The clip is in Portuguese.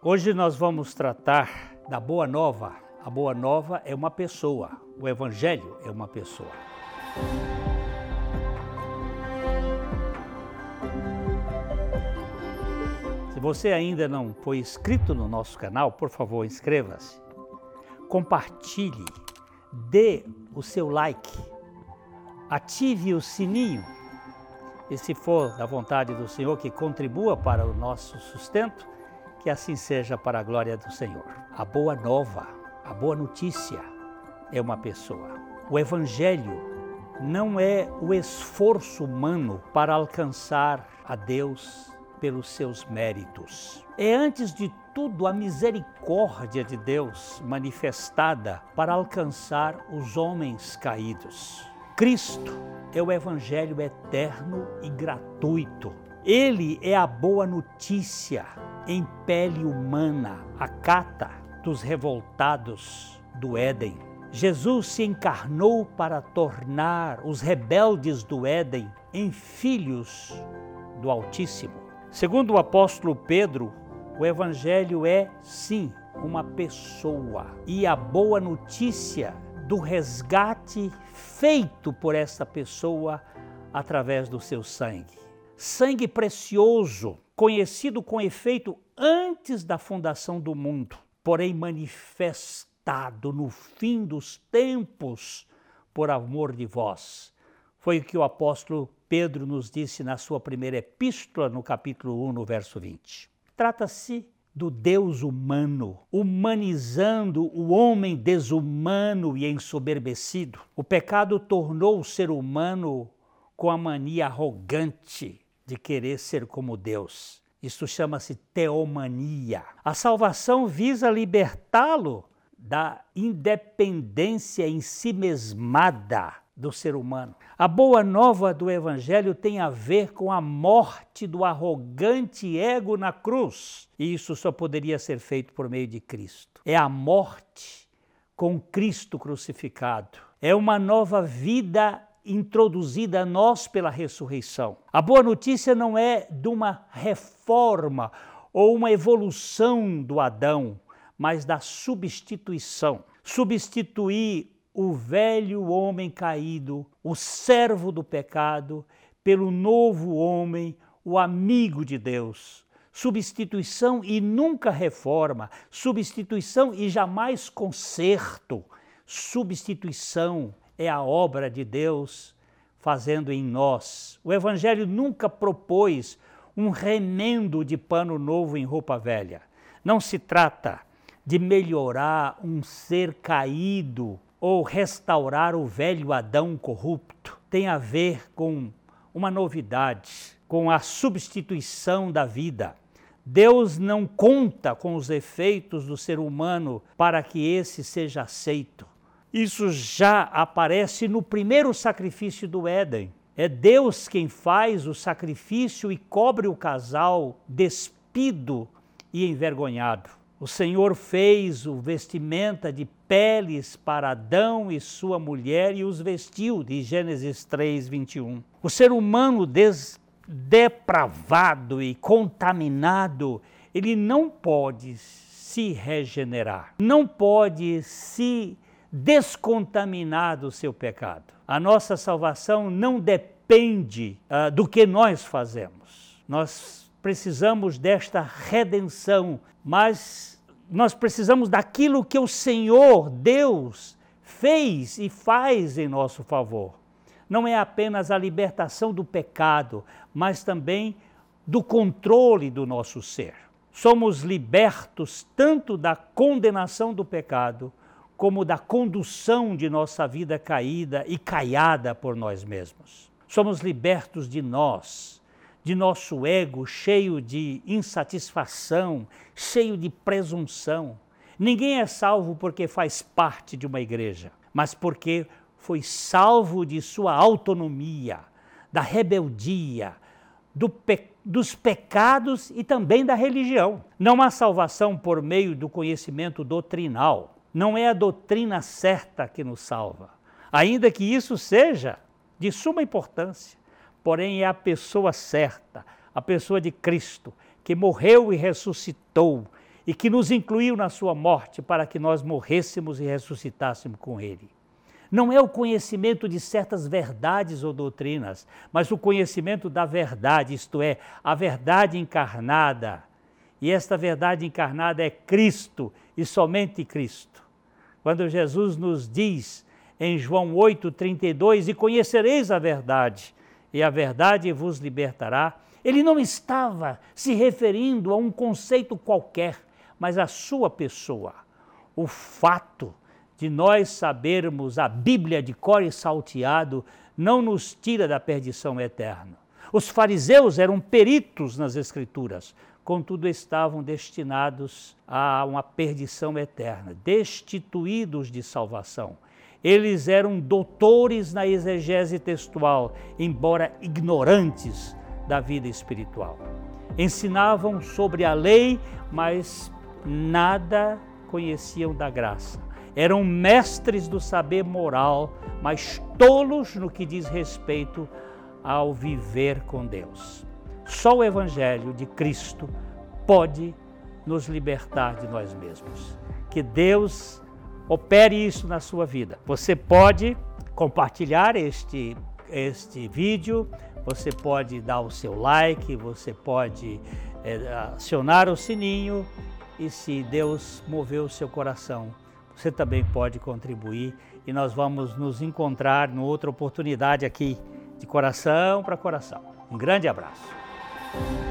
Hoje nós vamos tratar da Boa Nova. A Boa Nova é uma pessoa, o Evangelho é uma pessoa. Se você ainda não foi inscrito no nosso canal, por favor, inscreva-se. Compartilhe, dê o seu like, ative o sininho e, se for da vontade do Senhor, que contribua para o nosso sustento que assim seja para a glória do Senhor. A boa nova, a boa notícia é uma pessoa. O Evangelho não é o esforço humano para alcançar a Deus pelos seus méritos. É antes de tudo a misericórdia de Deus manifestada para alcançar os homens caídos. Cristo é o Evangelho eterno e gratuito. Ele é a boa notícia em pele humana, a cata dos revoltados do Éden. Jesus se encarnou para tornar os rebeldes do Éden em filhos do Altíssimo. Segundo o apóstolo Pedro, o Evangelho é, sim, uma pessoa e a boa notícia do resgate feito por essa pessoa através do seu sangue. Sangue precioso conhecido com efeito antes da fundação do mundo, porém manifestado no fim dos tempos por amor de vós. Foi o que o apóstolo Pedro nos disse na sua primeira epístola, no capítulo 1, no verso 20. Trata-se do Deus humano, humanizando o homem desumano e ensoberbecido. O pecado tornou o ser humano com a mania arrogante de querer ser como Deus. Isso chama-se teomania. A salvação visa libertá-lo da independência em si mesmada do ser humano. A boa nova do Evangelho tem a ver com a morte do arrogante ego na cruz. E isso só poderia ser feito por meio de Cristo. É a morte com Cristo crucificado. É uma nova vida introduzida a nós pela ressurreição. A boa notícia não é de uma reforma ou uma evolução do Adão, mas da substituição. Substituir o velho homem caído, o servo do pecado, pelo novo homem, o amigo de Deus. Substituição e nunca reforma, substituição e jamais conserto, substituição é a obra de Deus fazendo em nós. O Evangelho nunca propôs um remendo de pano novo em roupa velha. Não se trata de melhorar um ser caído ou restaurar o velho Adão corrupto. Tem a ver com uma novidade, com a substituição da vida. Deus não conta com os efeitos do ser humano para que esse seja aceito. Isso já aparece no primeiro sacrifício do Éden. É Deus quem faz o sacrifício e cobre o casal despido e envergonhado. O Senhor fez o vestimenta de peles para Adão e sua mulher e os vestiu, de Gênesis 3, 21. O ser humano des depravado e contaminado, ele não pode se regenerar, não pode se descontaminar do seu pecado. A nossa salvação não depende uh, do que nós fazemos. Nós precisamos desta redenção, mas nós precisamos daquilo que o Senhor, Deus, fez e faz em nosso favor. Não é apenas a libertação do pecado, mas também do controle do nosso ser. Somos libertos tanto da condenação do pecado, como da condução de nossa vida caída e caiada por nós mesmos. Somos libertos de nós, de nosso ego cheio de insatisfação, cheio de presunção. Ninguém é salvo porque faz parte de uma igreja, mas porque foi salvo de sua autonomia, da rebeldia, do dos pecados e também da religião. Não há salvação por meio do conhecimento doutrinal não é a doutrina certa que nos salva, ainda que isso seja de suma importância, porém é a pessoa certa, a pessoa de Cristo, que morreu e ressuscitou e que nos incluiu na sua morte para que nós morrêssemos e ressuscitássemos com ele. Não é o conhecimento de certas verdades ou doutrinas, mas o conhecimento da verdade, isto é, a verdade encarnada. E esta verdade encarnada é Cristo e somente Cristo. Quando Jesus nos diz em João 8,32: E conhecereis a verdade, e a verdade vos libertará. Ele não estava se referindo a um conceito qualquer, mas à sua pessoa. O fato de nós sabermos a Bíblia de cor e salteado não nos tira da perdição eterna. Os fariseus eram peritos nas Escrituras, contudo estavam destinados a uma perdição eterna, destituídos de salvação. Eles eram doutores na exegese textual, embora ignorantes da vida espiritual. Ensinavam sobre a lei, mas nada conheciam da graça. Eram mestres do saber moral, mas tolos no que diz respeito ao viver com Deus. Só o Evangelho de Cristo pode nos libertar de nós mesmos. Que Deus opere isso na sua vida. Você pode compartilhar este, este vídeo, você pode dar o seu like, você pode é, acionar o sininho e se Deus mover o seu coração, você também pode contribuir e nós vamos nos encontrar em outra oportunidade aqui de coração para coração. Um grande abraço. thank you